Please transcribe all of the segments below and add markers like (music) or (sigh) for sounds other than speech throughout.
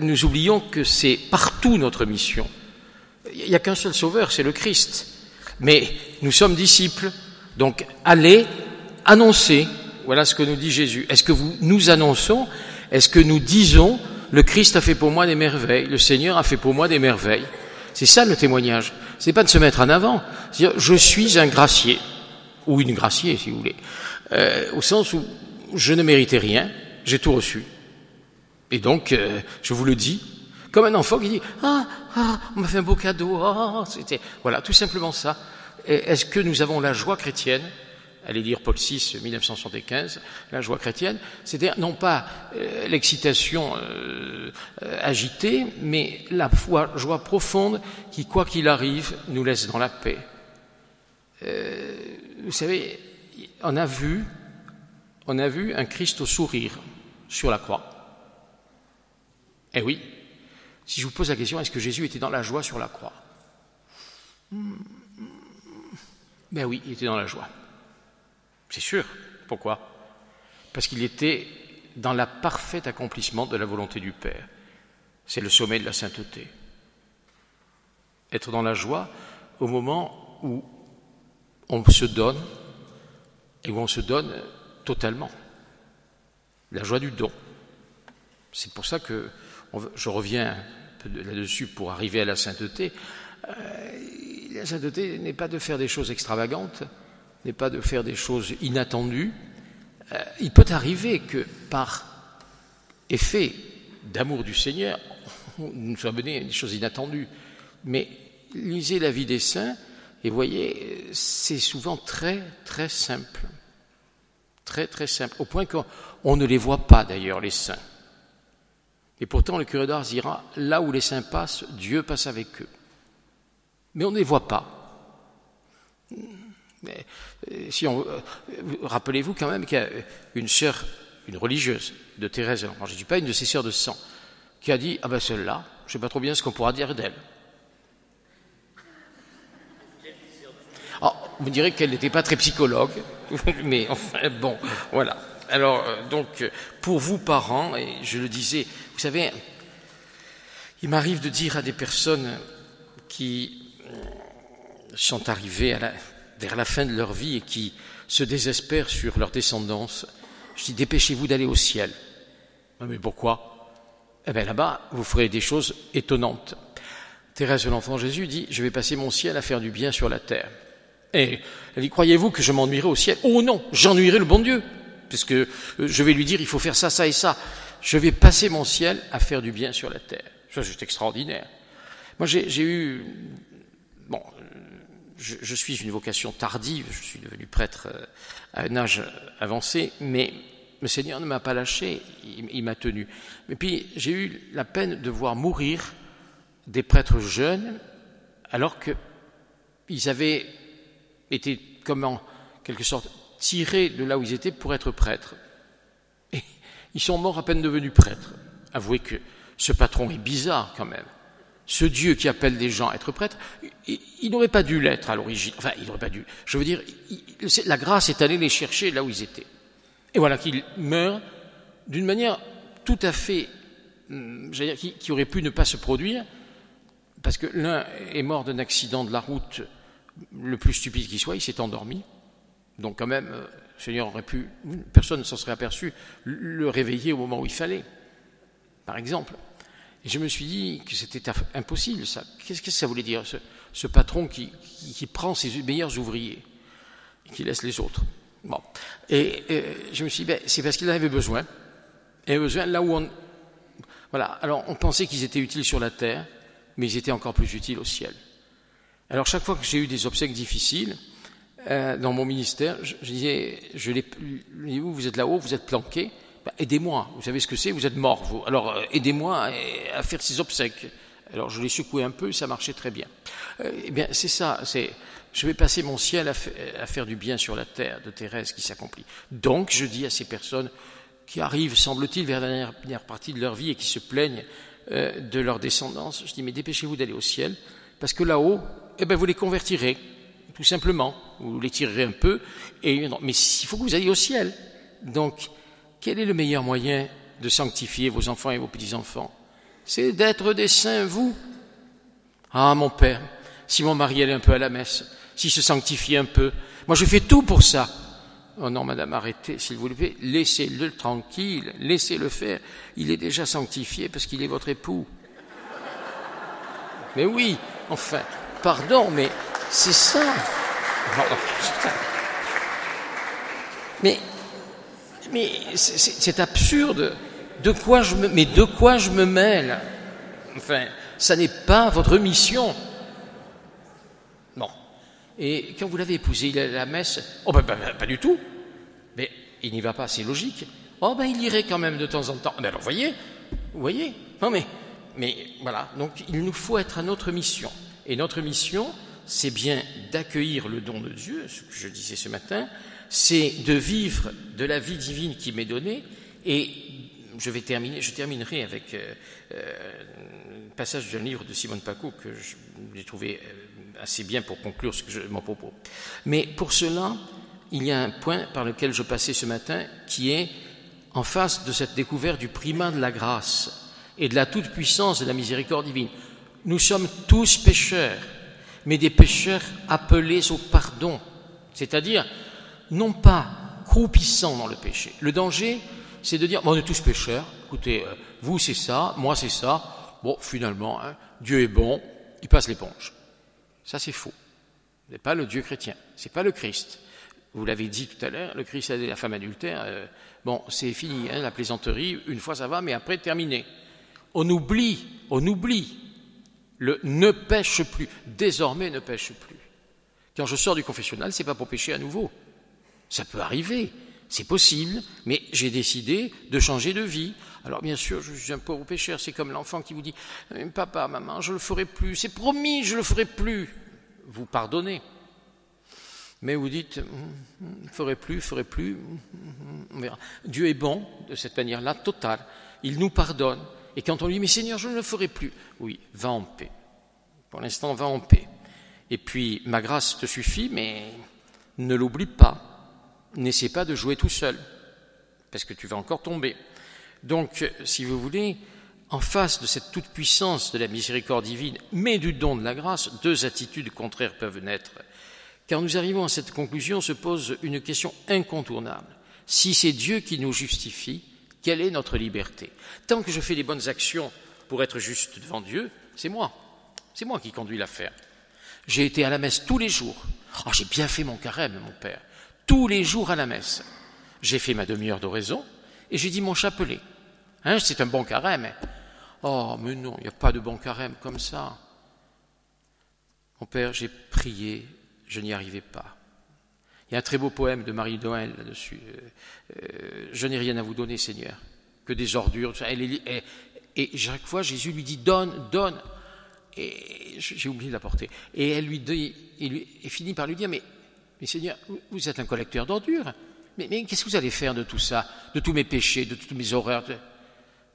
nous oublions que c'est partout notre mission. Il n'y a qu'un seul sauveur, c'est le Christ. Mais nous sommes disciples, donc allez annoncer. Voilà ce que nous dit Jésus. Est-ce que nous annonçons? Est-ce que nous disons le Christ a fait pour moi des merveilles, le Seigneur a fait pour moi des merveilles? C'est ça le témoignage. C'est pas de se mettre en avant. C'est-à-dire, je suis un gracier ou une gracier, si vous voulez, euh, au sens où je ne méritais rien, j'ai tout reçu. Et donc, euh, je vous le dis, comme un enfant qui dit ah ah on m'a fait un beau cadeau ah c'était voilà tout simplement ça. Est-ce que nous avons la joie chrétienne Allez lire Paul VI, 1975, la joie chrétienne, c'est-à-dire non pas euh, l'excitation euh, agitée, mais la joie profonde qui, quoi qu'il arrive, nous laisse dans la paix. vous savez, on a vu, on a vu un Christ au sourire sur la croix. Eh oui, si je vous pose la question, est-ce que Jésus était dans la joie sur la croix? Ben oui, il était dans la joie. C'est sûr. Pourquoi? Parce qu'il était dans la parfaite accomplissement de la volonté du Père. C'est le sommet de la sainteté. Être dans la joie au moment où on se donne et où on se donne totalement. La joie du don. C'est pour ça que je reviens là-dessus pour arriver à la sainteté. Euh, la sainteté n'est pas de faire des choses extravagantes, n'est pas de faire des choses inattendues. Euh, il peut arriver que par effet d'amour du Seigneur, (laughs) nous soient menés à des choses inattendues. Mais lisez la vie des saints et voyez, c'est souvent très très simple. Très très simple. Au point qu'on ne les voit pas d'ailleurs, les saints. Et pourtant, le curé d'Ars dira, là où les saints passent, Dieu passe avec eux. Mais on ne les voit pas. Euh, si on, euh, rappelez-vous quand même qu'il y a une sœur, une religieuse de Thérèse, je ne dis pas une de ses sœurs de sang, qui a dit, ah ben celle-là, je ne sais pas trop bien ce qu'on pourra dire d'elle. Oh, vous direz qu'elle n'était pas très psychologue, (laughs) mais enfin bon, voilà. Alors, euh, donc, pour vous, parents, et je le disais, vous savez, il m'arrive de dire à des personnes qui euh, sont arrivées vers la fin de leur vie et qui se désespèrent sur leur descendance, je dis dépêchez-vous d'aller au ciel. Ah, mais pourquoi? Eh bien là-bas, vous ferez des choses étonnantes. Thérèse de l'Enfant Jésus dit Je vais passer mon ciel à faire du bien sur la terre. Et elle dit Croyez-vous que je m'ennuierai au ciel? Oh non, j'ennuierai le bon Dieu puisque euh, je vais lui dire il faut faire ça, ça et ça. Je vais passer mon ciel à faire du bien sur la terre. Ça, c'est extraordinaire. Moi, j'ai eu. Bon, je, suis une vocation tardive, je suis devenu prêtre euh, à un âge avancé, mais le Seigneur ne m'a pas lâché, il, il m'a tenu. Et puis, j'ai eu la peine de voir mourir des prêtres jeunes, alors qu'ils avaient été, comme en quelque sorte, tirés de là où ils étaient pour être prêtres. Et ils sont morts à peine devenus prêtres. Avouez que ce patron est bizarre quand même. Ce Dieu qui appelle des gens à être prêtres, il, n'aurait pas dû l'être à l'origine. Enfin, il n'aurait pas dû. Je veux dire, la grâce est allée les chercher là où ils étaient. Et voilà qu'ils meurent d'une manière tout à fait, hum, dire, qui, qui aurait pu ne pas se produire, parce que l'un est mort d'un accident de la route le plus stupide qui soit, il s'est endormi. Donc quand même, euh, Seigneur aurait pu, personne ne s'en serait aperçu, le réveiller au moment où il fallait, par exemple. Et je me suis dit que c'était impossible, ça. Qu'est-ce que ça voulait dire, ce, patron qui, prend ses meilleurs ouvriers et qui laisse les autres? Bon. Et, je me suis dit, ben, c'est parce qu'il en avait besoin. Avait besoin là où on... Voilà. Alors, on pensait qu'ils étaient utiles sur la terre, mais ils étaient encore plus utiles au ciel. Alors, chaque fois que j'ai eu des obsèques difficiles, euh, dans mon ministère, je, disais, je vous, vous êtes là-haut, vous êtes planqué, bah, aidez-moi, vous savez ce que c'est, vous êtes mort, vous. Alors euh, aidez-moi à, faire ces obsèques. Alors je l'ai secoué un peu, ça marchait très bien. Euh, eh bien, c'est ça, c'est, je vais passer mon ciel à, à, faire du bien sur la terre de Thérèse qui s'accomplit. Donc je dis à ces personnes qui arrivent, semble-t-il, vers la dernière partie de leur vie et qui se plaignent de leur descendance, je dis, mais dépêchez-vous d'aller au ciel, parce que là-haut, eh ben, vous les convertirez tout simplement. Vous les tirerez un peu, et, mais il faut que vous ayez au ciel. Donc, quel est le meilleur moyen de sanctifier vos enfants et vos petits-enfants? C'est d'être des saints, vous. Ah, mon père, si mon mari allait un peu à la messe, s'il se sanctifiait un peu, moi je fais tout pour ça. Oh non, madame, arrêtez, s'il vous plaît, laissez-le tranquille, laissez-le faire. Il est déjà sanctifié parce qu'il est votre époux. Mais oui, enfin, pardon, mais c'est ça. Mais, mais c'est absurde. De quoi je me, mais de quoi je me mêle? Enfin, ça n'est pas votre mission. Bon. Et quand vous l'avez épousé, il est à la messe? Oh, ben, ben, ben, pas du tout. Mais il n'y va pas, c'est logique. Oh, ben, il irait quand même de temps en temps. Ben, alors, voyez, vous voyez Non, mais, mais voilà. Donc, il nous faut être à notre mission. Et notre mission, c'est bien d'accueillir le don de Dieu, ce que je disais ce matin, c'est de vivre de la vie divine qui m'est donnée, et je vais terminer, je terminerai avec euh, euh, un passage d'un livre de Simone Paco que j'ai trouvé euh, assez bien pour conclure ce que je, mon propos. Mais pour cela, il y a un point par lequel je passais ce matin qui est en face de cette découverte du primat de la grâce et de la toute-puissance de la miséricorde divine. Nous sommes tous pécheurs, mais des pécheurs appelés au pardon, c'est-à-dire non pas croupissant dans le péché. Le danger, c'est de dire, bon, on est tous pécheurs, écoutez, euh, vous c'est ça, moi c'est ça, bon, finalement, hein, Dieu est bon, il passe l'éponge. Ça c'est faux. Ce n'est pas le Dieu chrétien, ce n'est pas le Christ. Vous l'avez dit tout à l'heure, le Christ a la femme adultère, euh, bon, c'est fini, hein, la plaisanterie, une fois ça va, mais après terminé. On oublie, on oublie le ne pêche plus, désormais ne pêche plus. Quand je sors du confessionnal, c'est pas pour pécher à nouveau. Ça peut arriver, c'est possible, mais j'ai décidé de changer de vie. Alors bien sûr, je suis un pauvre pécheur, c'est comme l'enfant qui vous dit Papa, maman, je ne le ferai plus, c'est promis, je ne le ferai plus. Vous pardonnez. Mais vous dites hum, ferai plus, ferai plus, hum, on verra. Dieu est bon de cette manière-là, totale. Il nous pardonne. Et quand on lui dit Mais Seigneur, je ne le ferai plus, oui, va en paix. Pour l'instant, va en paix. Et puis, ma grâce te suffit, mais ne l'oublie pas n'essaie pas de jouer tout seul, parce que tu vas encore tomber. Donc, si vous voulez, en face de cette toute-puissance de la miséricorde divine, mais du don de la grâce, deux attitudes contraires peuvent naître. Car nous arrivons à cette conclusion, se pose une question incontournable. Si c'est Dieu qui nous justifie, quelle est notre liberté? Tant que je fais les bonnes actions pour être juste devant Dieu, c'est moi. C'est moi qui conduis l'affaire. J'ai été à la messe tous les jours. Oh, j'ai bien fait mon carême, mon père tous les jours à la messe. J'ai fait ma demi-heure d'oraison et j'ai dit mon chapelet. Hein, c'est un bon carême. Oh, mais non, il n'y a pas de bon carême comme ça. Mon père, j'ai prié, je n'y arrivais pas. Il y a un très beau poème de Marie Noël là-dessus. Euh, euh, je n'ai rien à vous donner, Seigneur, que des ordures. et chaque fois, Jésus lui dit donne, donne. Et j'ai oublié de la porter. Et elle lui dit, il, lui, finit par lui dire mais mais Seigneur, vous êtes un collecteur d'ordures. Mais, qu'est-ce que vous allez faire de tout ça, de tous mes péchés, de toutes mes horreurs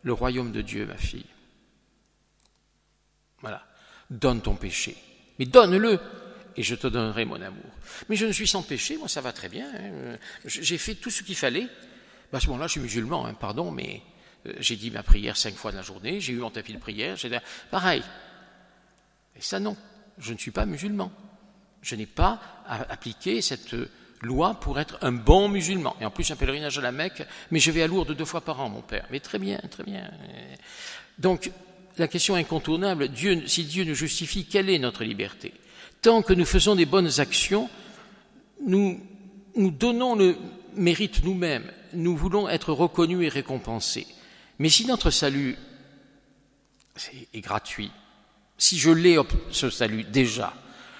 Le royaume de Dieu, ma fille. Voilà. Donne ton péché. Mais donne-le et je te donnerai mon amour. Mais je ne suis sans péché, moi ça va très bien. Hein. J'ai fait tout ce qu'il fallait. À ce moment-là, je suis musulman, hein, pardon, mais euh, j'ai dit ma prière cinq fois dans la journée, j'ai eu mon tapis de prière, j'ai pareil. Et ça non, je ne suis pas musulman. Je n'ai pas appliqué cette loi pour être un bon musulman. Et en plus, un pèlerinage à la Mecque, mais je vais à Lourdes deux fois par an, mon père. Mais très bien, très bien. Donc, la question incontournable, Dieu, si Dieu nous justifie, quelle est notre liberté? Tant que nous faisons des bonnes actions, nous, nous donnons le mérite nous-mêmes. Nous voulons être reconnus et récompensés. Mais si notre salut est gratuit, si je l'ai, ce salut déjà,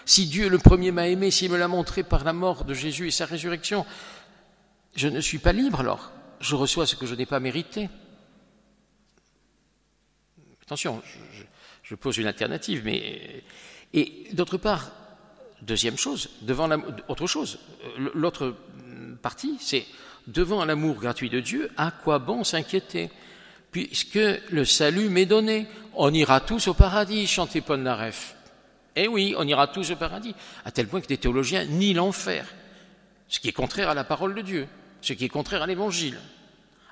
si Dieu le premier m'a aimé, s'il me l'a montré par la mort de Jésus et sa résurrection, je ne suis pas libre alors. Je reçois ce que je n'ai pas mérité. Attention, je, pose une alternative, mais. Et d'autre part, deuxième chose, devant autre chose, l'autre partie, c'est devant l'amour gratuit de Dieu, à quoi bon s'inquiéter? Puisque le salut m'est donné, on ira tous au paradis, chantait Paul Naref. Eh oui, on ira tous au paradis, à tel point que des théologiens nient l'enfer, ce qui est contraire à la parole de Dieu, ce qui est contraire à l'évangile.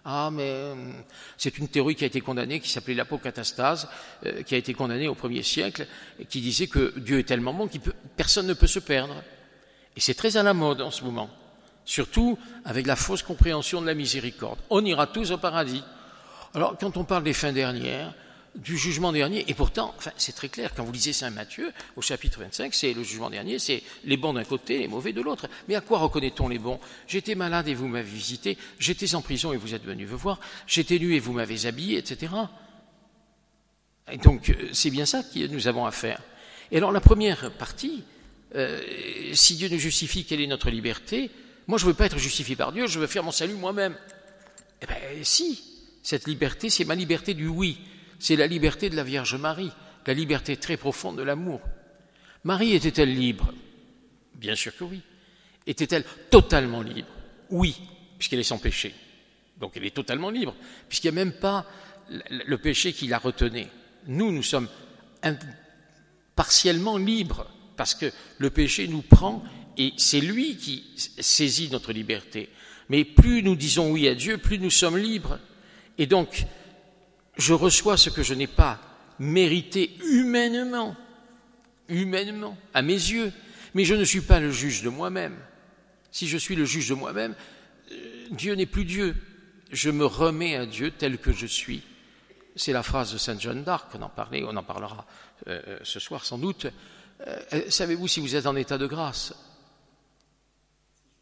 Ah, mais euh, c'est une théorie qui a été condamnée, qui s'appelait l'apocatastase, euh, qui a été condamnée au premier siècle, qui disait que Dieu est tellement bon que personne ne peut se perdre. Et c'est très à la mode en ce moment, surtout avec la fausse compréhension de la miséricorde. On ira tous au paradis. Alors, quand on parle des fins dernières, du jugement dernier. Et pourtant, c'est très clair, quand vous lisez Saint Matthieu, au chapitre 25, c'est le jugement dernier, c'est les bons d'un côté, les mauvais de l'autre. Mais à quoi reconnaît-on les bons? J'étais malade et vous m'avez visité, j'étais en prison et vous êtes venu me voir, j'étais nu et vous m'avez habillé, etc. Et donc, euh, c'est bien ça que nous avons à faire. Et alors, la première partie, euh, si Dieu nous justifie, quelle est notre liberté? Moi, je ne veux pas être justifié par Dieu, je veux faire mon salut moi-même. Eh bien, si, cette liberté, c'est ma liberté du oui c'est la liberté de la Vierge Marie, la liberté très profonde de l'amour. Marie était-elle libre? Bien sûr que oui. Était-elle totalement libre? Oui, puisqu'elle est sans péché. Donc elle est totalement libre, puisqu'il n'y a même pas le péché qui la retenait. Nous, nous sommes partiellement libres, parce que le péché nous prend et c'est lui qui saisit notre liberté. Mais plus nous disons oui à Dieu, plus nous sommes libres. Et donc, je reçois ce que je n'ai pas mérité humainement, humainement, à mes yeux, mais je ne suis pas le juge de moi-même. Si je suis le juge de moi-même, euh, Dieu n'est plus Dieu. Je me remets à Dieu tel que je suis. C'est la phrase de Sainte Jeanne d'Arc, on en parlait, on en parlera euh, euh, ce soir sans doute. Savez-vous si vous êtes en état de grâce?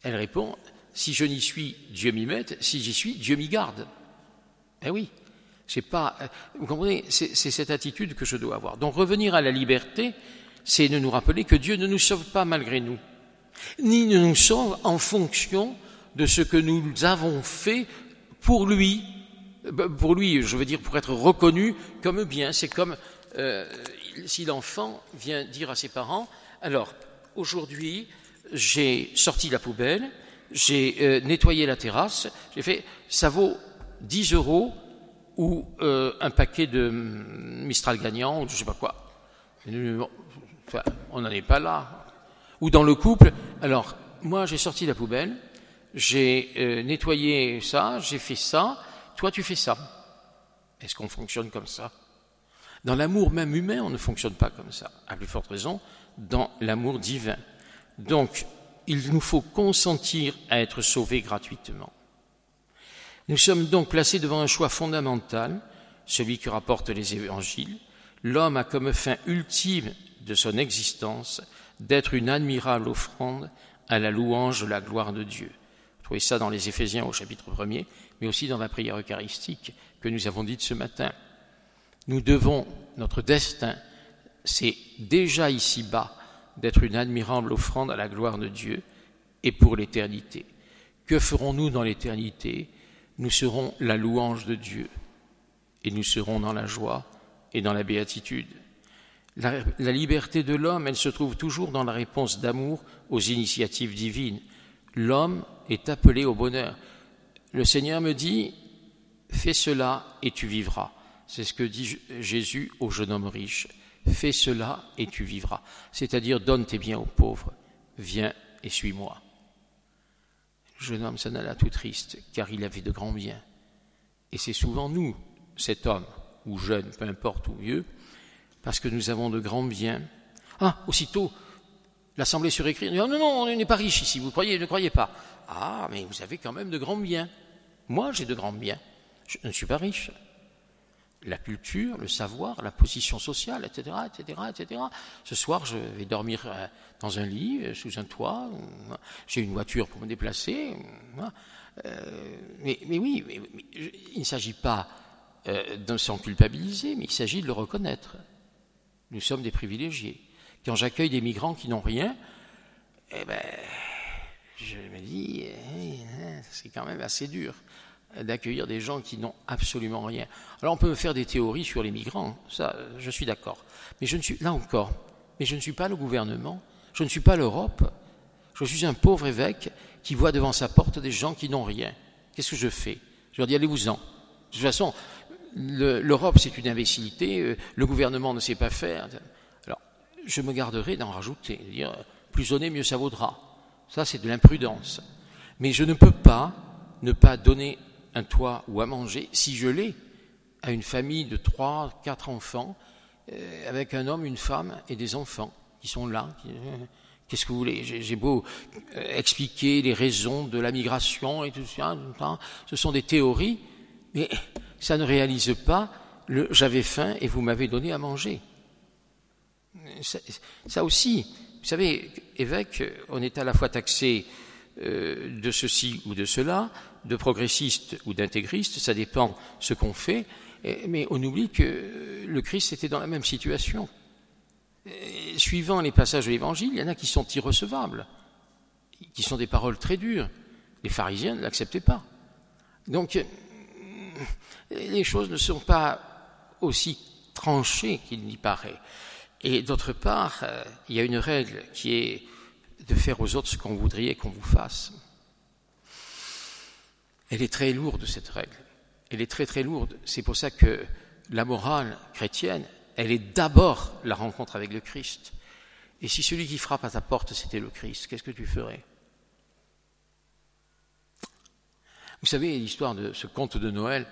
Elle répond, si je n'y suis, Dieu m'y mette, si j'y suis, Dieu m'y garde. Eh oui, pas, euh, vous comprenez, c'est cette attitude que je dois avoir. Donc revenir à la liberté, c'est de nous rappeler que Dieu ne nous sauve pas malgré nous, ni ne nous sauve en fonction de ce que nous avons fait pour lui. Euh, pour lui, je veux dire, pour être reconnu comme bien. C'est comme euh, si l'enfant vient dire à ses parents, alors aujourd'hui, j'ai sorti la poubelle, j'ai nettoyé la terrasse, j'ai fait, ça vaut 10 euros ou euh, un paquet de Mistral gagnant, ou je ne sais pas quoi. on n'en est pas là. Ou dans le couple, alors, moi j'ai sorti la poubelle, j'ai euh, nettoyé ça, j'ai fait ça, toi tu fais ça. Est-ce qu'on fonctionne comme ça? Dans l'amour même humain, on ne fonctionne pas comme ça. À plus forte raison, dans l'amour divin. Donc, il nous faut consentir à être sauvés gratuitement. Nous sommes donc placés devant un choix fondamental, celui que rapportent les évangiles. L'homme a comme fin ultime de son existence d'être une admirable offrande à la louange de la gloire de Dieu. Vous trouvez ça dans les Éphésiens au chapitre 1er, mais aussi dans la prière eucharistique que nous avons dite ce matin. Nous devons, notre destin, c'est déjà ici-bas d'être une admirable offrande à la gloire de Dieu et pour l'éternité. Que ferons-nous dans l'éternité? Nous serons la louange de Dieu et nous serons dans la joie et dans la béatitude. La, liberté de l'homme, elle se trouve toujours dans la réponse d'amour aux initiatives divines. L'homme est appelé au bonheur. Le Seigneur me dit, fais cela et tu vivras. C'est ce que dit Jésus au jeune homme riche. Fais cela et tu vivras. C'est-à-dire, donne tes biens aux pauvres. Viens et suis-moi jeune homme s'en alla tout triste, car il avait de grands biens. Et c'est souvent nous, cet homme, ou jeune, peu importe, ou vieux, parce que nous avons de grands biens. Ah, aussitôt, l'Assemblée surécrit, non, non, non, on n'est pas riche ici, vous croyez, ne croyez pas. Ah, mais vous avez quand même de grands biens. Moi, j'ai de grands biens. Je ne suis pas riche la culture, le savoir, la position sociale, etc., etc., etc. Ce soir, je vais dormir euh, dans un lit, euh, sous un toit. J'ai une voiture pour me déplacer. Euh, mais, oui, il ne s'agit pas de s'en culpabiliser, mais il s'agit de le reconnaître. Nous sommes des privilégiés. Quand j'accueille des migrants qui n'ont rien, eh ben, je me dis, eh, eh, c'est quand même assez dur d'accueillir des gens qui n'ont absolument rien. Alors on peut faire des théories sur les migrants, ça je suis d'accord. Mais je ne suis là encore, mais je ne suis pas le gouvernement, je ne suis pas l'Europe. Je suis un pauvre évêque qui voit devant sa porte des gens qui n'ont rien. Qu'est-ce que je fais? Je leur dis allez-vous-en. De toute façon, l'Europe c'est une imbécilité, euh, le gouvernement ne sait pas faire. Alors, je me garderai d'en rajouter, dire plus on est, mieux ça vaudra. Ça c'est de l'imprudence. Mais je ne peux pas ne pas donner un toit ou à manger, si je l'ai, à une famille de trois, quatre enfants, euh, avec un homme, une femme et des enfants qui sont là. Euh, qu'est-ce que vous voulez J'ai beau euh, expliquer les raisons de la migration et tout ça, ce sont des théories, mais ça ne réalise pas j'avais faim et vous m'avez donné à manger. Ça, aussi, vous savez, évêque, on est à la fois taxé de ceci ou de cela, de progressiste ou d'intégriste, ça dépend ce qu'on fait, mais on oublie que le Christ était dans la même situation. suivant les passages de l'Évangile, il y en a qui sont irrecevables, qui sont des paroles très dures. Les pharisiens ne l'acceptaient pas. Donc, les choses ne sont pas aussi tranchées qu'il n'y paraît. Et d'autre part, il y a une règle qui est de faire aux autres ce qu'on voudrait qu'on vous fasse. Elle est très lourde, cette règle elle est très très lourde. C'est pour ça que la morale chrétienne, elle est d'abord la rencontre avec le Christ. Et si celui qui frappe à ta porte, c'était le Christ, qu'est-ce que tu ferais? Vous savez l'histoire de ce conte de Noël,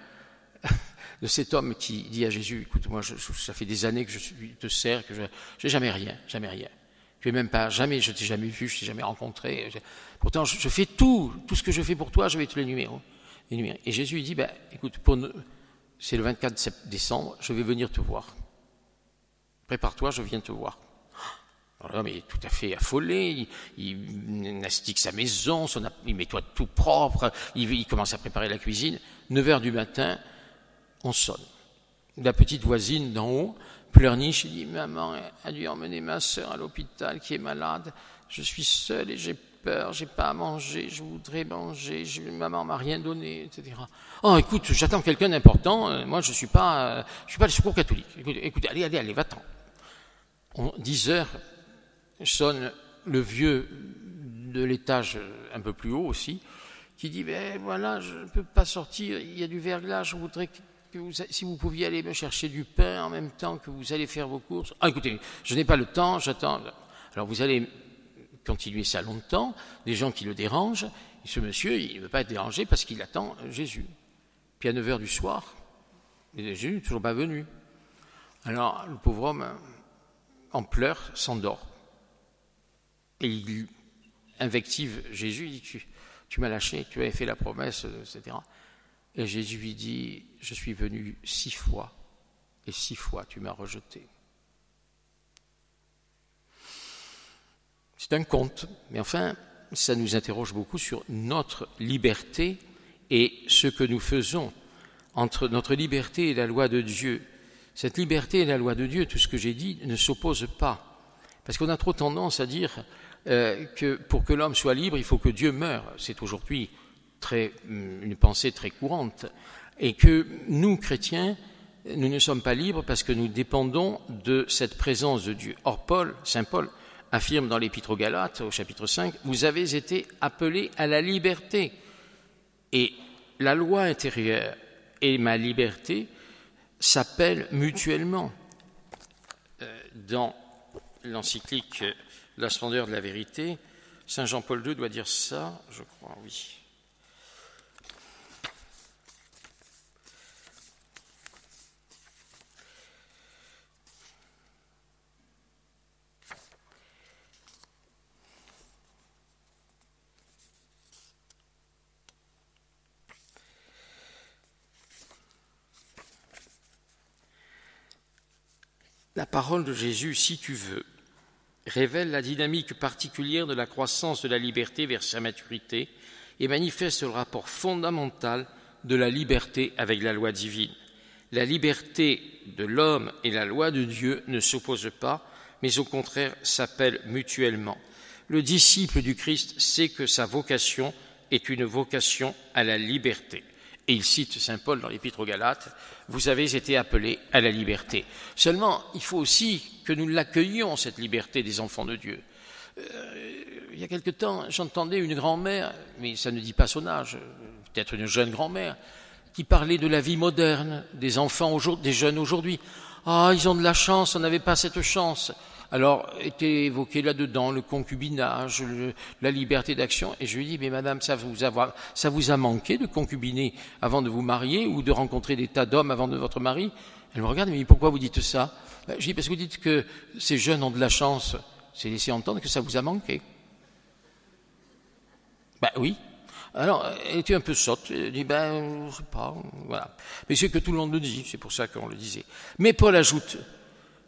(laughs) de cet homme qui dit à Jésus, écoute, moi, ça fait des années que je te sers, que je n'ai jamais rien, jamais rien. Je n'ai même pas, jamais, je t'ai jamais vu, je t'ai jamais rencontré. Pourtant, je, fais tout, tout ce que je fais pour toi, je vais te l'énumérer. Et Jésus dit, ben, écoute, c'est le 24 décembre, je vais venir te voir. Prépare-toi, je viens te voir. Alors l'homme est tout à fait affolé, il, il nastique sa maison, son, il met toi tout propre, il, commence à préparer la cuisine. 9 heures du matin, on sonne. La petite voisine d'en haut pleurniche, il dit Maman a dû emmener ma soeur à l'hôpital qui est malade, je suis seule et j'ai peur, j'ai pas à manger, je voudrais manger, maman m'a rien donné, etc. Oh, écoute, j'attends quelqu'un d'important, euh, moi je suis pas, euh, je suis pas le secours catholique. Écoute, allez, allez, allez, va-t'en. 10 heures sonne le vieux de l'étage un peu plus haut aussi, qui dit, ben voilà, je ne peux pas sortir, il y a du verglas, je voudrais si vous pouviez aller me chercher du pain en même temps que vous allez faire vos courses. Ah, écoutez, je n'ai pas le temps, j'attends. Alors vous allez continuer ça longtemps, des gens qui le dérangent, et ce monsieur, il ne veut pas être dérangé parce qu'il attend Jésus. Puis à 9 heures du soir, Jésus n'est toujours pas venu. Alors le pauvre homme, en pleurs, s'endort. Et il invective Jésus, il dit, tu m'as lâché, tu avais fait la promesse, etc. Et Jésus lui dit, je suis venu six fois, et six fois tu m'as rejeté. C'est un conte, mais enfin, ça nous interroge beaucoup sur notre liberté et ce que nous faisons entre notre liberté et la loi de Dieu. Cette liberté et la loi de Dieu, tout ce que j'ai dit, ne s'opposent pas. Parce qu'on a trop tendance à dire euh, que pour que l'homme soit libre, il faut que Dieu meure. C'est aujourd'hui hum, une pensée très courante. Et que nous, chrétiens, nous ne sommes pas libres parce que nous dépendons de cette présence de Dieu. Or, Paul, Saint Paul, affirme dans l'Épître aux Galates, au chapitre 5, Vous avez été appelés à la liberté. Et la loi intérieure et ma liberté s'appellent mutuellement. Euh, dans l'encyclique La splendeur de la vérité, Saint Jean-Paul II doit dire ça, je crois, oui. La parole de Jésus, si tu veux, révèle la dynamique particulière de la croissance de la liberté vers sa maturité et manifeste le rapport fondamental de la liberté avec la loi divine. La liberté de l'homme et la loi de Dieu ne s'opposent pas, mais au contraire s'appellent mutuellement. Le disciple du Christ sait que sa vocation est une vocation à la liberté. Et il cite Saint Paul dans l'Épître aux Galates, Vous avez été appelés à la liberté. Seulement, il faut aussi que nous l'accueillions, cette liberté des enfants de Dieu. Euh, il y a quelque temps, j'entendais une grand-mère, mais ça ne dit pas son âge, peut-être une jeune grand-mère, qui parlait de la vie moderne des enfants, des jeunes aujourd'hui. Ah, ils ont de la chance, on n'avait pas cette chance. Alors, était évoqué là-dedans le concubinage, la liberté d'action. Et je lui dis, mais madame, ça vous, a, ça vous a manqué de concubiner avant de vous marier ou de rencontrer des tas d'hommes avant de votre mari? Elle me regarde et pourquoi vous dites ça? Ben, Je dis, parce que vous dites que ces jeunes ont de la chance. C'est laisser entendre que ça vous a manqué. Ben oui. Alors, elle était un peu sotte. Elle dit, ben, je sais pas, voilà. Mais c'est que tout le monde le dit, c'est pour ça qu'on le disait. Mais Paul ajoute,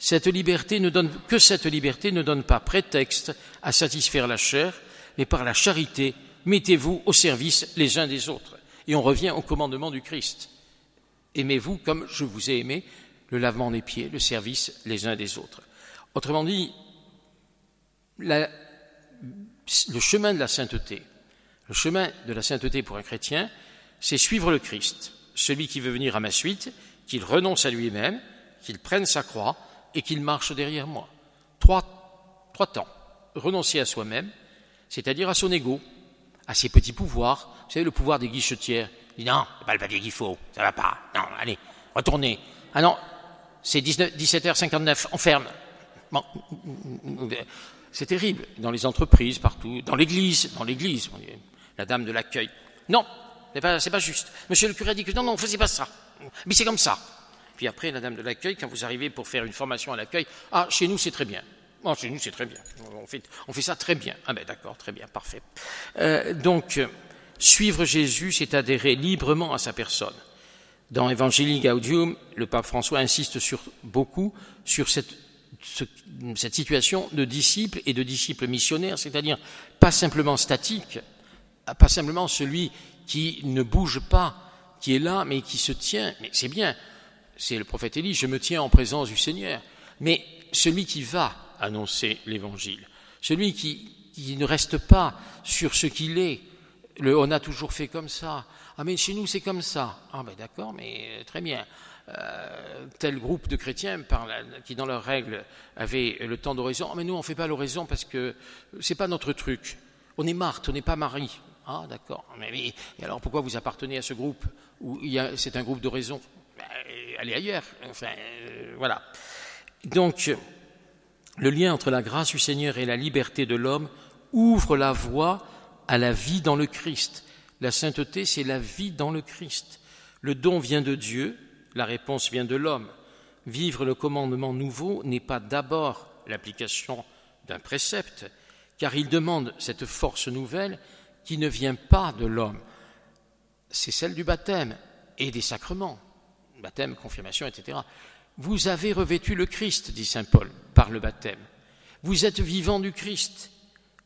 cette liberté ne donne, que cette liberté ne donne pas prétexte à satisfaire la chair, mais par la charité, mettez-vous au service les uns des autres. Et on revient au commandement du Christ. Aimez-vous comme je vous ai aimé, le lavement des pieds, le service les uns des autres. Autrement dit, le chemin de la sainteté, le chemin de la sainteté pour un chrétien, c'est suivre le Christ, celui qui veut venir à ma suite, qu'il renonce à lui-même, qu'il prenne sa croix, et qu'il marche derrière moi. Trois, temps. Renoncer à soi-même, c'est-à-dire à son ego, à ses petits pouvoirs. Vous savez, le pouvoir des guichetières. Il dit non, pas le papier qu'il faut, ça va pas. Non, allez, retournez. Ah non, c'est 17h59, on ferme. C'est terrible, dans les entreprises, partout, dans l'église, dans l'église, la dame de l'accueil. Non, c'est pas, pas juste. Monsieur le curé a dit que non, non, faisait pas ça. Mais c'est comme ça. Puis après, la dame de l'accueil, quand vous arrivez pour faire une formation à l'accueil, ah, chez nous, c'est très bien. Oh, chez nous, c'est très bien. On fait, ça très bien. Ah ben d'accord, très bien, parfait. Euh, donc, suivre Jésus, c'est adhérer librement à sa personne. Dans Evangelii Gaudium, le pape François insiste beaucoup sur cette, cette situation de disciple et de disciple missionnaire, c'est-à-dire pas simplement statique, pas simplement celui qui ne bouge pas, qui est là, mais qui se tient. Mais c'est bien, c'est le prophète Élie, je me tiens en présence du Seigneur. Mais celui qui va annoncer l'Évangile, celui qui, ne reste pas sur ce qu'il est, on a toujours fait comme ça. Ah mais chez nous c'est comme ça. Ah ben d'accord, mais euh, très bien. Euh, tel groupe de chrétiens qui dans leurs règles avaient le temps d'oraison. Ah mais nous on ne fait pas l'oraison parce que c'est pas notre truc. On est Marthe, on n'est pas Marie. Ah d'accord. Mais, alors pourquoi vous appartenez à ce groupe où c'est un groupe d'oraison? Aller ailleurs. Enfin, euh, voilà. Donc, le lien entre la grâce du Seigneur et la liberté de l'homme ouvre la voie à la vie dans le Christ. La sainteté, c'est la vie dans le Christ. Le don vient de Dieu, la réponse vient de l'homme. Vivre le commandement nouveau n'est pas d'abord l'application d'un précepte, car il demande cette force nouvelle qui ne vient pas de l'homme. C'est celle du baptême et des sacrements baptême, confirmation, etc. Vous avez revêtu le Christ, dit Saint Paul, par le baptême. Vous êtes vivant du Christ.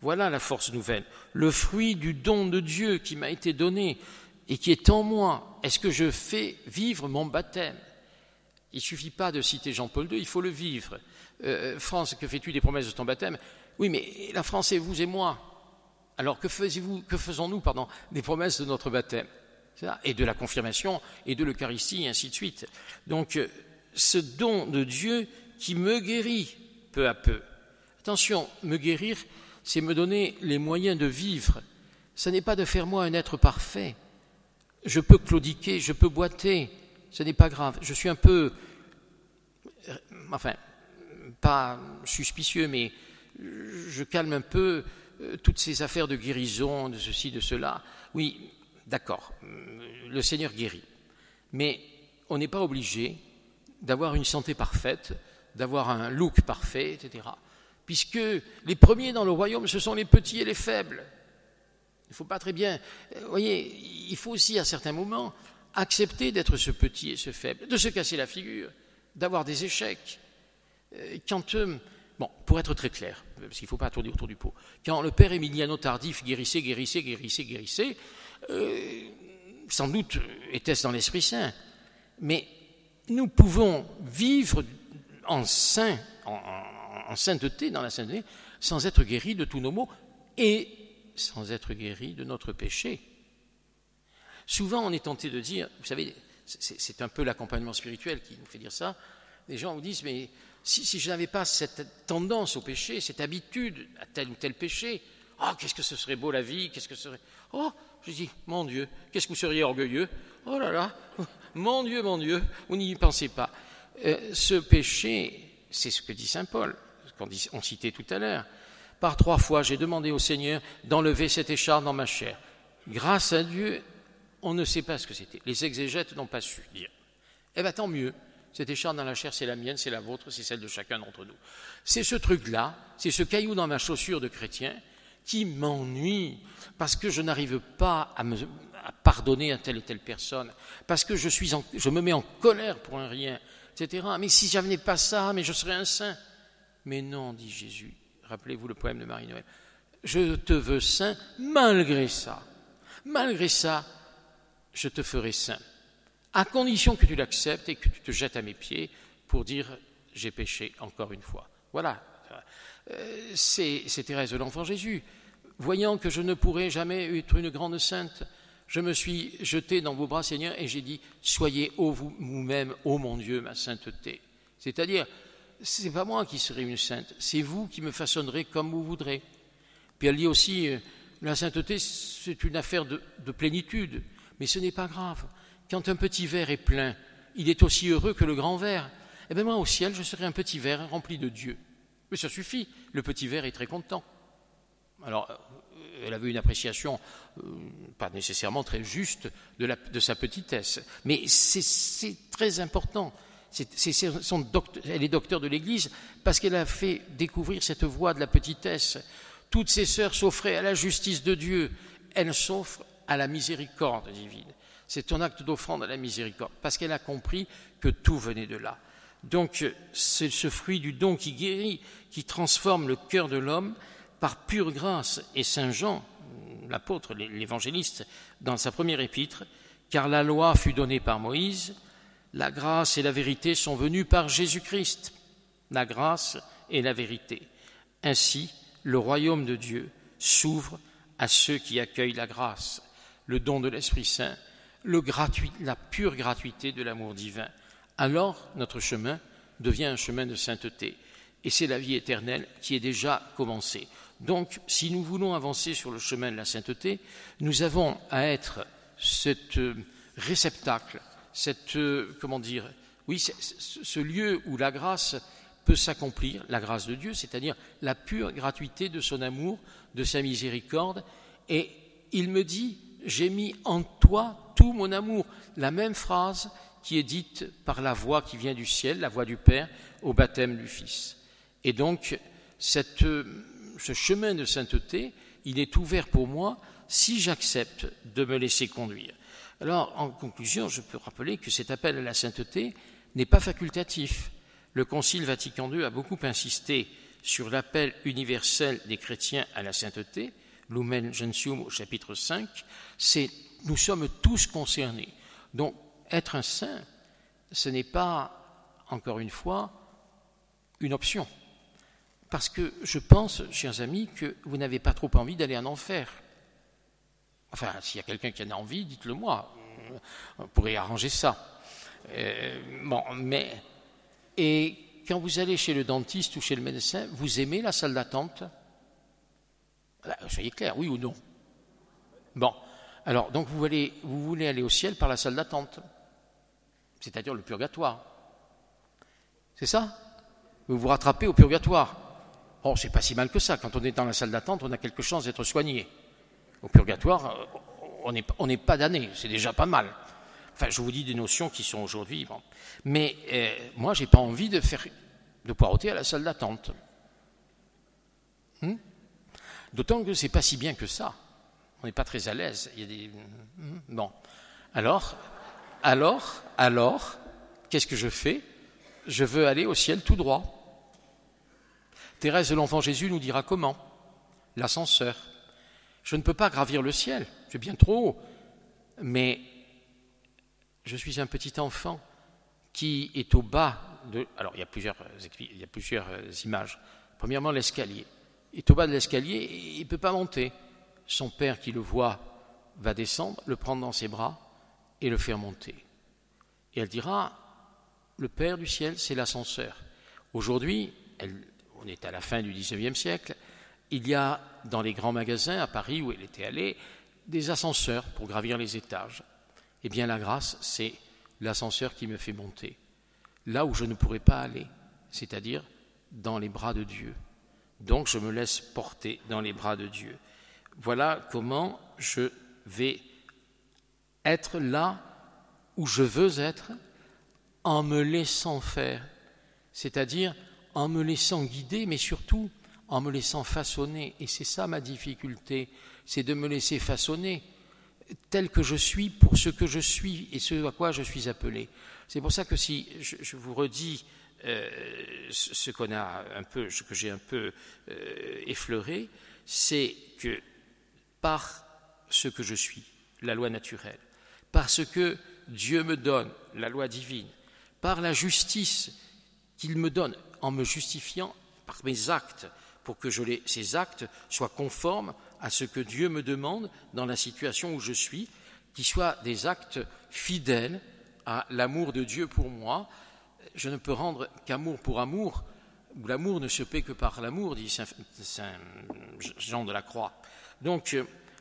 Voilà la force nouvelle, le fruit du don de Dieu qui m'a été donné et qui est en moi. Est-ce que je fais vivre mon baptême? Il ne suffit pas de citer Jean-Paul II, il faut le vivre. Euh, France, que fais-tu des promesses de ton baptême? Oui, mais la France, c'est vous et moi. Alors que, que faisons-nous pardon, des promesses de notre baptême? Et de la confirmation et de l'Eucharistie, et ainsi de suite. Donc, euh, ce don de Dieu qui me guérit peu à peu. Attention, me guérir, c'est me donner les moyens de vivre. Ce n'est pas de faire moi un être parfait. Je peux claudiquer, je peux boiter, ce n'est pas grave. Je suis un peu, euh, enfin, pas suspicieux, mais je calme un peu euh, toutes ces affaires de guérison, de ceci, de cela. Oui, D'accord, le Seigneur guérit. Mais on n'est pas obligé d'avoir une santé parfaite, d'avoir un look parfait, etc. Puisque les premiers dans le royaume, ce sont les petits et les faibles. Il ne faut pas très bien. Euh, vous voyez, il faut aussi à certains moments accepter d'être ce petit et ce faible, de se casser la figure, d'avoir des échecs. Euh, quand, euh, bon, pour être très clair, parce qu'il ne faut pas tourner autour du pot, quand le père Emiliano Tardif guérissait, guérissait, guérissait, guérissait, euh, sans doute était-ce dans l'Esprit Saint, mais nous pouvons vivre en saint, en, sainteté, dans la sainteté, sans être guéris de tous nos maux et sans être guéris de notre péché. Souvent, on est tenté de dire, vous savez, c'est un peu l'accompagnement spirituel qui nous fait dire ça. Les gens vous disent, mais si, si je n'avais pas cette tendance au péché, cette habitude à tel ou tel péché, oh, qu'est-ce que ce serait beau la vie, qu'est-ce que ce serait. Oh, je dis, mon Dieu, qu'est-ce que vous seriez orgueilleux? Oh là là, (laughs) mon Dieu, mon Dieu, vous n'y pensez pas. Euh, ce péché, c'est ce que dit Saint Paul, qu'on citait tout à l'heure. Par trois fois, j'ai demandé au Seigneur d'enlever cette écharpe dans ma chair. Grâce à Dieu, on ne sait pas ce que c'était. Les exégètes n'ont pas su dire. Eh bien, tant mieux. Cette écharpe dans la chair, c'est la mienne, c'est la vôtre, c'est celle de chacun d'entre nous. C'est ce truc-là, c'est ce caillou dans ma chaussure de chrétien qui m'ennuie parce que je n'arrive pas à, pardonner à telle et telle personne, parce que je, me mets en colère pour un rien, etc. Mais si j'avais pas ça, mais je serais un saint. Mais non, dit Jésus. Rappelez-vous le poème de Marie-Noël. Je te veux saint malgré ça. Malgré ça, je te ferai saint à condition que tu l'acceptes et que tu te jettes à mes pieds pour dire j'ai péché encore une fois. Voilà, c'est Thérèse de l'Enfant Jésus. Voyant que je ne pourrais jamais être une grande sainte, je me suis jeté dans vos bras, Seigneur, et j'ai dit Soyez ô vous-même, ô mon Dieu, ma sainteté. C'est-à-dire, ce n'est pas moi qui serai une sainte, c'est vous qui me façonnerez comme vous voudrez. Puis elle dit aussi euh, La sainteté, c'est une affaire de plénitude, mais ce n'est pas grave quand un petit verre est plein, il est aussi heureux que le grand verre. Eh bien moi au ciel, je serai un petit verre rempli de Dieu. Mais ça suffit, le petit verre est très content. Alors, euh, elle avait une appréciation euh, pas nécessairement très juste de, sa petitesse, mais c'est très important. elle est docteur de l'Église parce qu'elle a fait découvrir cette voie de la petitesse. Toutes ses sœurs s'offraient à la justice de Dieu, elle s'offre à la miséricorde divine. C'est un acte d'offrande à la miséricorde, parce qu'elle a compris que tout venait de là. Donc c'est ce fruit du don qui guérit, qui transforme le cœur de l'homme par pure grâce. Et Saint Jean, l'apôtre, l'évangéliste, dans sa première épître, car la loi fut donnée par Moïse, la grâce et la vérité sont venues par Jésus-Christ. La grâce et la vérité. Ainsi, le royaume de Dieu s'ouvre à ceux qui accueillent la grâce, le don de l'Esprit Saint la pure gratuité de l'amour divin. Alors notre chemin devient un chemin de sainteté. Et c'est la vie éternelle qui est déjà commencée. Donc, si nous voulons avancer sur le chemin de la sainteté, nous avons à être cet euh, réceptacle, cette, euh, comment dire, oui, ce lieu où la grâce peut s'accomplir, la grâce de Dieu, c'est-à-dire la pure gratuité de son amour, de sa miséricorde. Et il me dit, j'ai mis en toi tout mon amour. La même phrase qui est dite par la voix qui vient du ciel, la voix du Père, au baptême du Fils. Et donc, cette, ce chemin de sainteté, il est ouvert pour moi si j'accepte de me laisser conduire. Alors, en conclusion, je peux rappeler que cet appel à la sainteté n'est pas facultatif. Le Concile Vatican II a beaucoup insisté sur l'appel universel des chrétiens à la sainteté, Lumen Gentium au chapitre 5, c'est nous sommes tous concernés. Donc, être un saint, ce n'est pas, encore une fois, une option. Parce que je pense, chers amis, que vous n'avez pas trop envie d'aller en enfer. Enfin, s'il y a quelqu'un qui en a envie, dites-le moi. On pourrait arranger ça. Euh, bon, mais. Et quand vous allez chez le dentiste ou chez le médecin, vous aimez la salle d'attente? Soyez clair, oui ou non? Bon, alors, donc vous voulez, vous voulez aller au ciel par la salle d'attente, c'est-à-dire le purgatoire. C'est ça? Vous vous rattrapez au purgatoire. Oh, c'est pas si mal que ça. Quand on est dans la salle d'attente, on a quelque chance d'être soigné. Au purgatoire, euh, on n'est pas damné, c'est déjà pas mal. Enfin, je vous dis des notions qui sont aujourd'hui. Mais euh, moi, j'ai pas envie de faire de poireauter à la salle d'attente. Hmm? D'autant que c'est pas si bien que ça on n'est pas très à l'aise. Il y a des... Hmm, bon. Alors, alors, alors, qu'est-ce que je fais? Je veux aller au ciel tout droit. Thérèse de l'Enfant Jésus nous dira comment L'ascenseur. Je ne peux pas gravir le ciel, c'est bien trop haut. Mais je suis un petit enfant qui est au bas de. Alors, il y a plusieurs, il y a plusieurs images. Premièrement, l'escalier. Il est au bas de l'escalier il ne peut pas monter son père qui le voit va descendre, le prendre dans ses bras et le faire monter. Et elle dira, le Père du ciel, c'est l'ascenseur. Aujourd'hui, on est à la fin du XIXe siècle, il y a dans les grands magasins à Paris où elle était allée des ascenseurs pour gravir les étages. Eh bien, la grâce, c'est l'ascenseur qui me fait monter là où je ne pourrais pas aller, c'est-à-dire dans les bras de Dieu. Donc je me laisse porter dans les bras de Dieu. Voilà comment je vais être là où je veux être en me laissant faire, c'est-à-dire en me laissant guider, mais surtout en me laissant façonner. Et c'est ça ma difficulté, c'est de me laisser façonner tel que je suis pour ce que je suis et ce à quoi je suis appelé. C'est pour ça que si je, vous redis euh, ce qu'on a un peu, ce que j'ai un peu euh, effleuré, c'est que par ce que je suis, la loi naturelle, parce que Dieu me donne la loi divine, par la justice qu'il me donne en me justifiant par mes actes, pour que ces actes soient conformes à ce que Dieu me demande dans la situation où je suis, qui soient des actes fidèles à l'amour de Dieu pour moi. Je ne peux rendre qu'amour pour amour, où l'amour ne se paie que par l'amour, dit Saint, Jean de la Croix. Donc,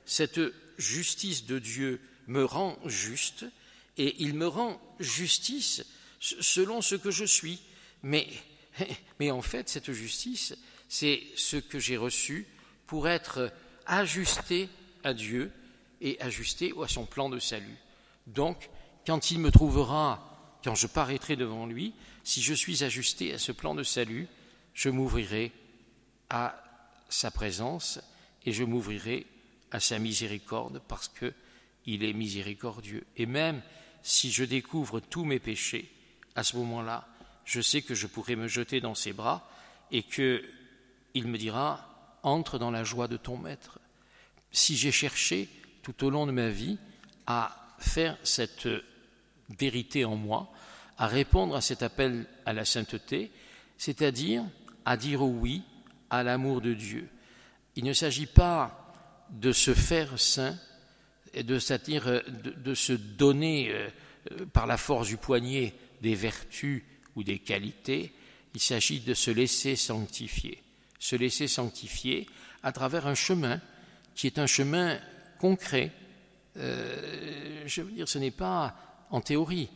cette justice de Dieu me rend juste, et il me rend justice selon ce que je suis. Mais, (laughs) mais en fait, cette justice, c'est ce que j'ai reçu pour être ajusté à Dieu et ajusté à son plan de salut. Donc, quand il me trouvera, quand je paraîtrai devant lui, si je suis ajusté à ce plan de salut, je m'ouvrirai à sa présence et je m'ouvrirai à sa miséricorde parce que il est miséricordieux. Et même si je découvre tous mes péchés, à ce moment-là, je sais que je pourrai me jeter dans ses bras et que il me dira entre dans la joie de ton maître. Si j'ai cherché tout au long de ma vie à faire cette vérité en moi, à répondre à cet appel à la sainteté, c'est-à-dire à dire oui à l'amour de Dieu. Il ne s'agit pas de se faire saint, de, se donner euh, par la force du poignet des vertus ou des qualités, il s'agit de se laisser sanctifier, se laisser sanctifier à travers un chemin qui est un chemin concret. Euh, je veux dire, ce n'est pas en théorie,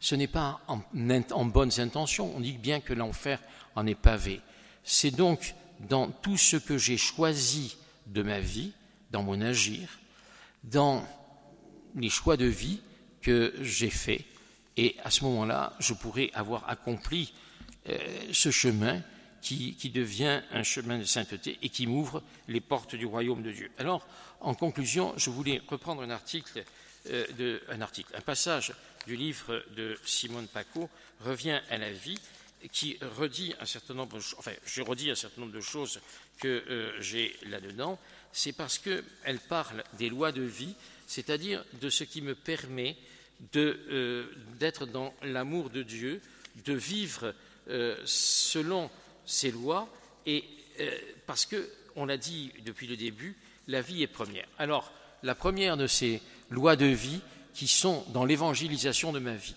ce n'est pas en, bonnes intentions. On dit bien que l'enfer en est pavé. C'est donc dans tout ce que j'ai choisi de ma vie, dans mon agir, dans les choix de vie que j'ai faits, et à ce moment-là, je pourrais avoir accompli euh, ce chemin qui, devient un chemin de sainteté et qui m'ouvre les portes du royaume de Dieu. Alors, en conclusion, je voulais reprendre un article, euh, un passage du livre de Simone Paco, Revient à la vie, qui redit un certain nombre, enfin, je redis un certain nombre de choses que euh, j'ai là-dedans. C'est parce qu'elle parle des lois de vie, c'est-à-dire de ce qui me permet euh, d'être dans l'amour de Dieu, de vivre euh, selon ses lois, et euh, parce que, on l'a dit depuis le début, la vie est première. Alors, la première de ces lois de vie qui sont dans l'évangélisation de ma vie.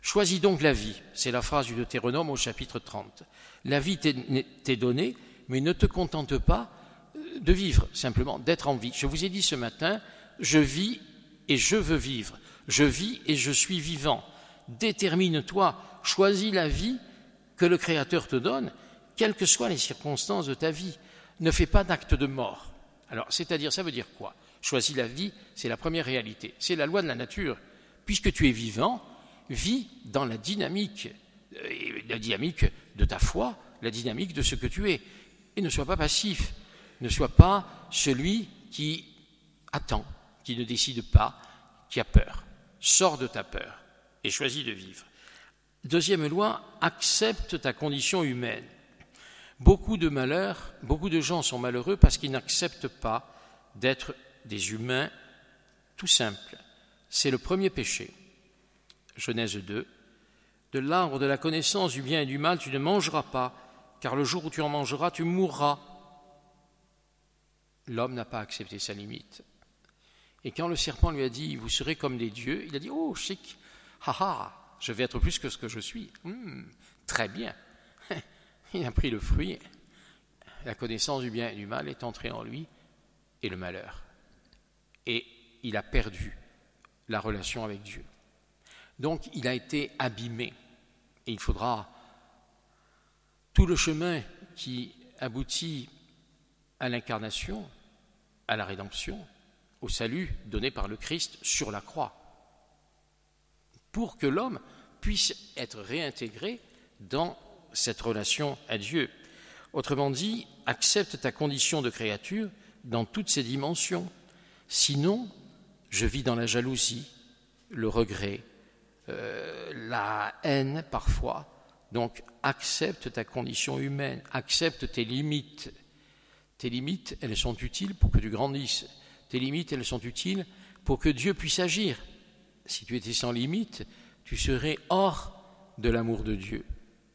Choisis donc la vie, c'est la phrase du Deutéronome au chapitre 30. La vie t'est donnée, mais ne te contente pas de vivre, simplement d'être en vie. Je vous ai dit ce matin, je vis et je veux vivre. Je vis et je suis vivant. Détermine-toi, choisis la vie que le Créateur te donne, quelles que soient les circonstances de ta vie. Ne fais pas d'acte de mort. Alors, c'est-à-dire, ça veut dire quoi? Choisis la vie, c'est la première réalité. C'est la loi de la nature. Puisque tu es vivant, vis dans la dynamique, euh, la dynamique de ta foi, la dynamique de ce que tu es. Et ne sois pas passif. Ne sois pas celui qui attend, qui ne décide pas, qui a peur. Sors de ta peur et choisis de vivre. Deuxième loi, accepte ta condition humaine. Beaucoup de malheurs, beaucoup de gens sont malheureux parce qu'ils n'acceptent pas d'être des humains tout simples. C'est le premier péché. Genèse 2. De l'arbre de la connaissance du bien et du mal, tu ne mangeras pas, car le jour où tu en mangeras, tu mourras. L'homme n'a pas accepté sa limite. Et quand le serpent lui a dit, vous serez comme des dieux, il a dit, oh, chic, haha, je vais être plus que ce que je suis. Hmm, très bien. (laughs) Il a pris le fruit, la connaissance du bien et du mal est entrée en lui, et le malheur. Et il a perdu la relation avec Dieu. Donc il a été abîmé, et il faudra tout le chemin qui aboutit à l'incarnation, à la rédemption, au salut donné par le Christ sur la croix, pour que l'homme puisse être réintégré dans cette relation à Dieu. Autrement dit, accepte ta condition de créature dans toutes ses dimensions. Sinon, je vis dans la jalousie, le regret, euh, la haine parfois. Donc, accepte ta condition humaine, accepte tes limites. Tes limites, elles sont utiles pour que tu grandisses. Tes limites, elles sont utiles pour que Dieu puisse agir. Si tu étais sans limite, tu serais hors de l'amour de Dieu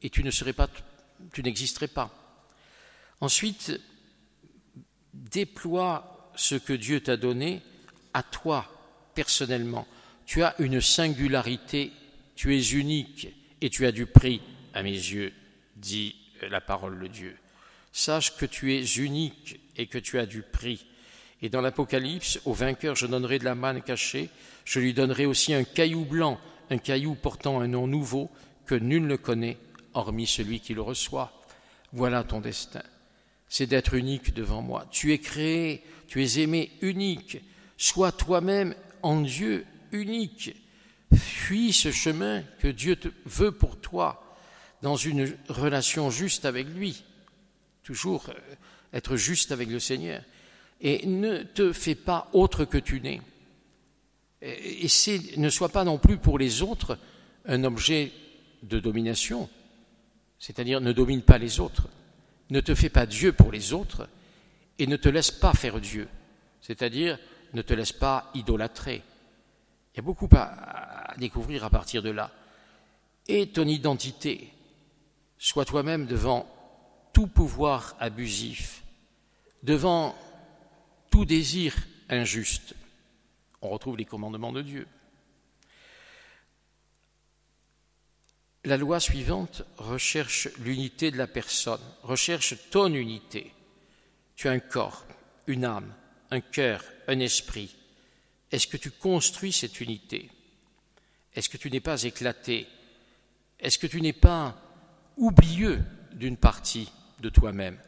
et tu ne serais pas, tu n'existerais pas. Ensuite, déploie ce que Dieu t'a donné à toi personnellement. Tu as une singularité, tu es unique et tu as du prix à mes yeux, dit la parole de Dieu. Sache que tu es unique et que tu as du prix. Et dans l'Apocalypse, au vainqueur, je donnerai de la manne cachée, je lui donnerai aussi un caillou blanc, un caillou portant un nom nouveau que nul ne connaît, hormis celui qui le reçoit. Voilà ton destin. C'est d'être unique devant moi. Tu es créé, tu es aimé unique. Sois toi-même en Dieu unique. Fuis ce chemin que Dieu veut pour toi dans une relation juste avec lui. Toujours euh, être juste avec le Seigneur et ne te fais pas autre que tu n'es. Et ne sois pas non plus pour les autres un objet de domination, c'est-à-dire ne domine pas les autres, ne te fais pas Dieu pour les autres et ne te laisse pas faire Dieu, c'est-à-dire ne te laisse pas idolâtrer. Il y a beaucoup à, découvrir à partir de là. Et ton identité, sois toi-même devant tout pouvoir abusif, devant tout désir injuste. On retrouve les commandements de Dieu. La loi suivante recherche l'unité de la personne, recherche ton unité. Tu as un corps, une âme, un cœur, un esprit. Est-ce que tu construis cette unité? Est-ce que tu n'es pas éclaté? Est-ce que tu n'es pas oublieux d'une partie de toi-même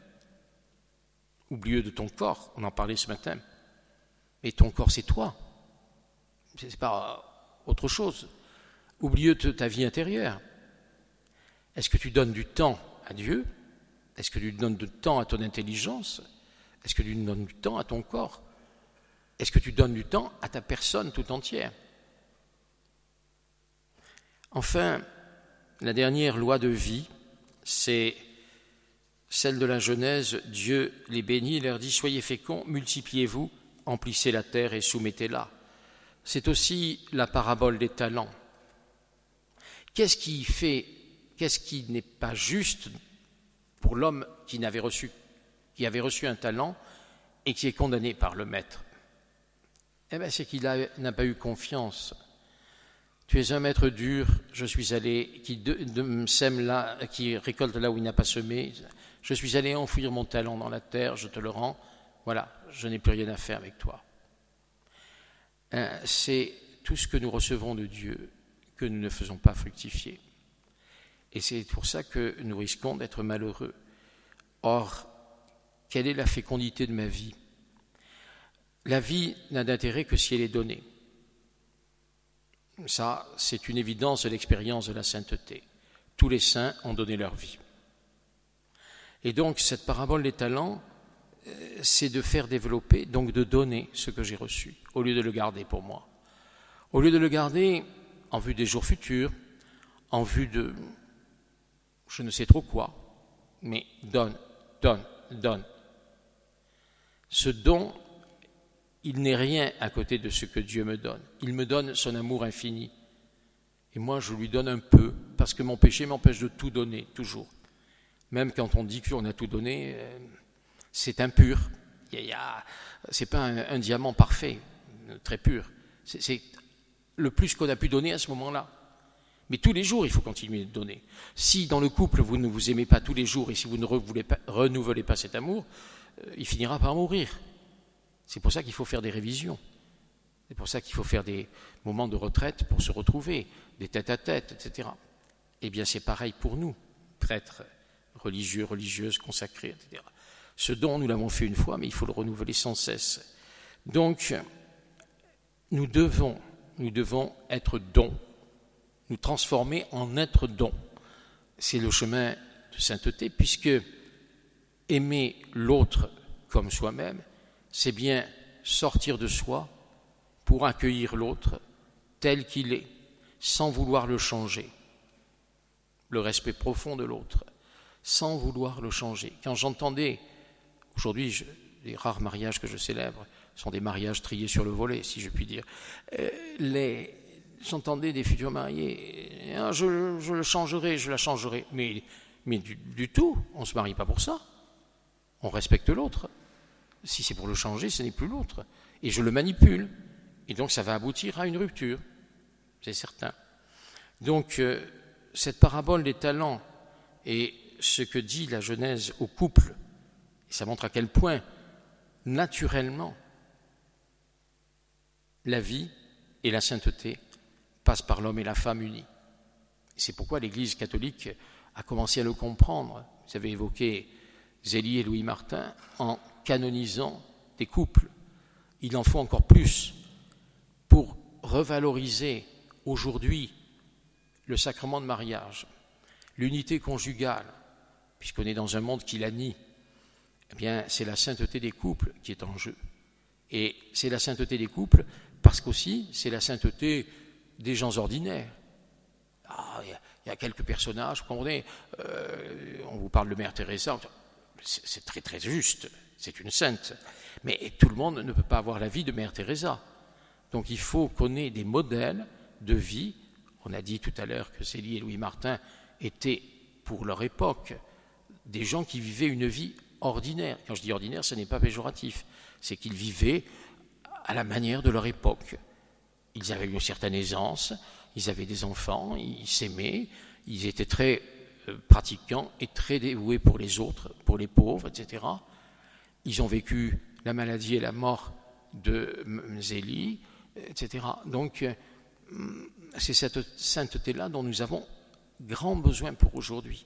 oublieux de ton corps, on en parlait ce matin. Mais ton corps, c'est toi. Ce n'est pas autre chose. Oublieux de ta vie intérieure. Est-ce que tu donnes du temps à Dieu? Est-ce que tu donnes du temps à ton intelligence? Est-ce que tu donnes du temps à ton corps? Est-ce que tu donnes du temps à ta personne tout entière? Enfin, la dernière loi de vie, c'est celle de la Genèse, Dieu les bénit leur dit Soyez féconds, multipliez-vous, emplissez la terre et soumettez-la. C'est aussi la parabole des talents. Qu'est-ce qui fait, qu'est-ce qui n'est pas juste pour l'homme qui n'avait reçu, qui avait reçu un talent et qui est condamné par le maître? Eh bien, c'est qu'il n'a pas eu confiance. Tu es un maître dur, je suis allé, qui sème là, qui récolte là où il n'a pas semé. Je suis allé enfouir mon talent dans la terre, je te le rends. Voilà, je n'ai plus rien à faire avec toi. Euh, c'est tout ce que nous recevons de Dieu que nous ne faisons pas fructifier. Et c'est pour ça que nous risquons d'être malheureux. Or, quelle est la fécondité de ma vie? La vie n'a d'intérêt que si elle est donnée. Ça, c'est une évidence de l'expérience de la sainteté. Tous les saints ont donné leur vie. Et donc cette parabole des talents, euh, c'est de faire développer, donc de donner ce que j'ai reçu, au lieu de le garder pour moi. Au lieu de le garder en vue des jours futurs, en vue de je ne sais trop quoi, mais donne, donne, donne. Ce don, il n'est rien à côté de ce que Dieu me donne. Il me donne son amour infini. Et moi, je lui donne un peu, parce que mon péché m'empêche de tout donner, toujours. Même quand on dit qu'on a tout donné, euh, c'est impur. Ce n'est pas un, diamant parfait, très pur. C'est le plus qu'on a pu donner à ce moment-là. Mais tous les jours, il faut continuer de donner. Si dans le couple, vous ne vous aimez pas tous les jours et si vous ne renouvelez pas cet amour, euh, il finira par mourir. C'est pour ça qu'il faut faire des révisions. C'est pour ça qu'il faut faire des moments de retraite pour se retrouver, des tête-à-tête, etc. Eh bien, c'est pareil pour nous, prêtres religieux, religieuses, consacrés, etc. Ce don, nous l'avons fait une fois, mais il faut le renouveler sans cesse. Donc, nous devons, nous devons être don, nous transformer en être don. C'est le chemin de sainteté, puisque aimer l'autre comme soi-même, c'est bien sortir de soi pour accueillir l'autre tel qu'il est, sans vouloir le changer. Le respect profond de l'autre, sans vouloir le changer. Quand j'entendais, aujourd'hui, les rares mariages que je célèbre sont des mariages triés sur le volet, si je puis dire, euh, j'entendais des futurs mariés, ah, je, le changerai, je la changerai. Mais, mais du, tout, on ne se marie pas pour ça. On respecte l'autre. Si c'est pour le changer, ce n'est plus l'autre. Et je le manipule. Et donc ça va aboutir à une rupture. C'est certain. Donc euh, cette parabole des talents et ce que dit la Genèse au couple, ça montre à quel point, naturellement, la vie et la sainteté passent par l'homme et la femme unis. C'est pourquoi l'Église catholique a commencé à le comprendre. Vous avez évoqué Zélie et Louis Martin en canonisant des couples. Il en faut encore plus pour revaloriser aujourd'hui le sacrement de mariage, l'unité conjugale, puisqu'on est dans un monde qui la nie. Eh bien, c'est la sainteté des couples qui est en jeu. Et c'est la sainteté des couples parce qu'aussi, c'est la sainteté des gens ordinaires. Ah, il y, a quelques personnages, vous comprenez, euh, on vous parle de Mère Teresa, c'est très très juste, c'est une sainte. Mais tout le monde ne peut pas avoir la vie de Mère Teresa. Donc il faut qu'on ait des modèles de vie. On a dit tout à l'heure que Célie et Louis Martin étaient, pour leur époque, des gens qui vivaient une vie ordinaire. Quand je dis ordinaire, ce n'est pas péjoratif. C'est qu'ils vivaient à la manière de leur époque. Ils avaient une certaine aisance, ils avaient des enfants, ils s'aimaient, ils étaient très euh, pratiquants et très dévoués pour les autres, pour les pauvres, etc. Ils ont vécu la maladie et la mort de Zélie, etc. Donc, euh, c'est cette sainteté-là dont nous avons grand besoin pour aujourd'hui.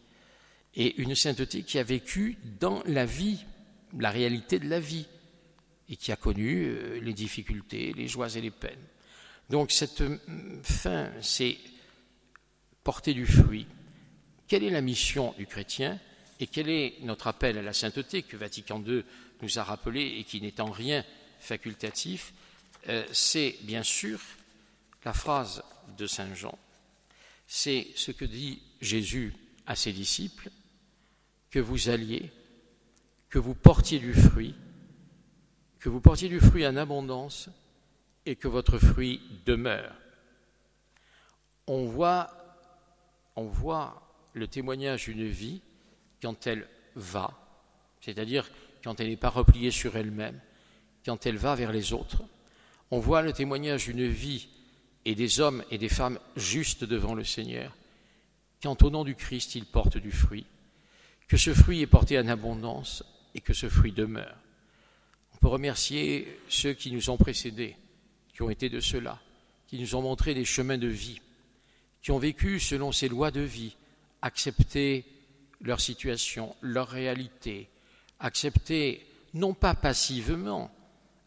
Et une sainteté qui a vécu dans la vie, la réalité de la vie, et qui a connu euh, les difficultés, les joies et les peines. Donc cette fin, c'est porter du fruit, quelle est la mission du chrétien et quel est notre appel à la sainteté que Vatican II nous a rappelé et qui n'est en rien facultatif euh, C'est bien sûr la phrase de Saint Jean. C'est ce que dit Jésus à ses disciples, que vous alliez, que vous portiez du fruit, que vous portiez du fruit en abondance et que votre fruit demeure. On voit, le témoignage d'une vie quand elle va, c'est-à-dire quand elle n'est pas repliée sur elle-même, quand elle va vers les autres. On voit le témoignage d'une vie et des hommes et des femmes justes devant le Seigneur, quand au nom du Christ ils portent du fruit, que ce fruit est porté en abondance et que ce fruit demeure. On peut remercier ceux qui nous ont précédés, qui ont été de ceux-là, qui nous ont montré des chemins de vie, qui ont vécu selon ces lois de vie, accepter leur situation, leur réalité, accepter non pas passivement,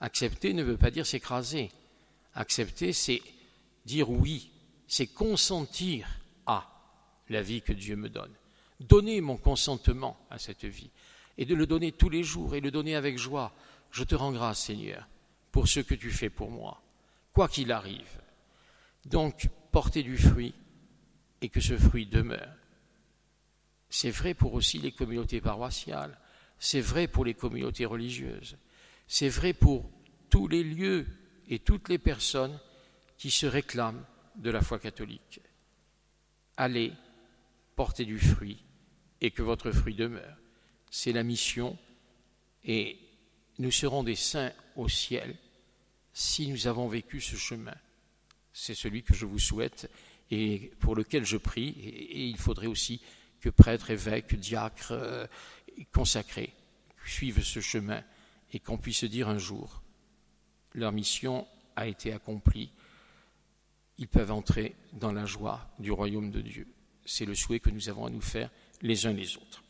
accepter ne veut pas dire s'écraser, accepter c'est dire oui, c'est consentir à la vie que Dieu me donne, donner mon consentement à cette vie, et de le donner tous les jours, et le donner avec joie. Je te rends grâce, Seigneur, pour ce que tu fais pour moi, quoi qu'il arrive. Donc, porter du fruit, et que ce fruit demeure. C'est vrai pour aussi les communautés paroissiales, c'est vrai pour les communautés religieuses, c'est vrai pour tous les lieux et toutes les personnes qui se réclament de la foi catholique. Allez, portez du fruit et que votre fruit demeure. C'est la mission et nous serons des saints au ciel si nous avons vécu ce chemin. C'est celui que je vous souhaite et pour lequel je prie. Et, il faudrait aussi que prêtres, évêques, diacres, euh, consacrés suivent ce chemin et qu'on puisse dire un jour, leur mission a été accomplie, ils peuvent entrer dans la joie du royaume de Dieu. C'est le souhait que nous avons à nous faire les uns les autres.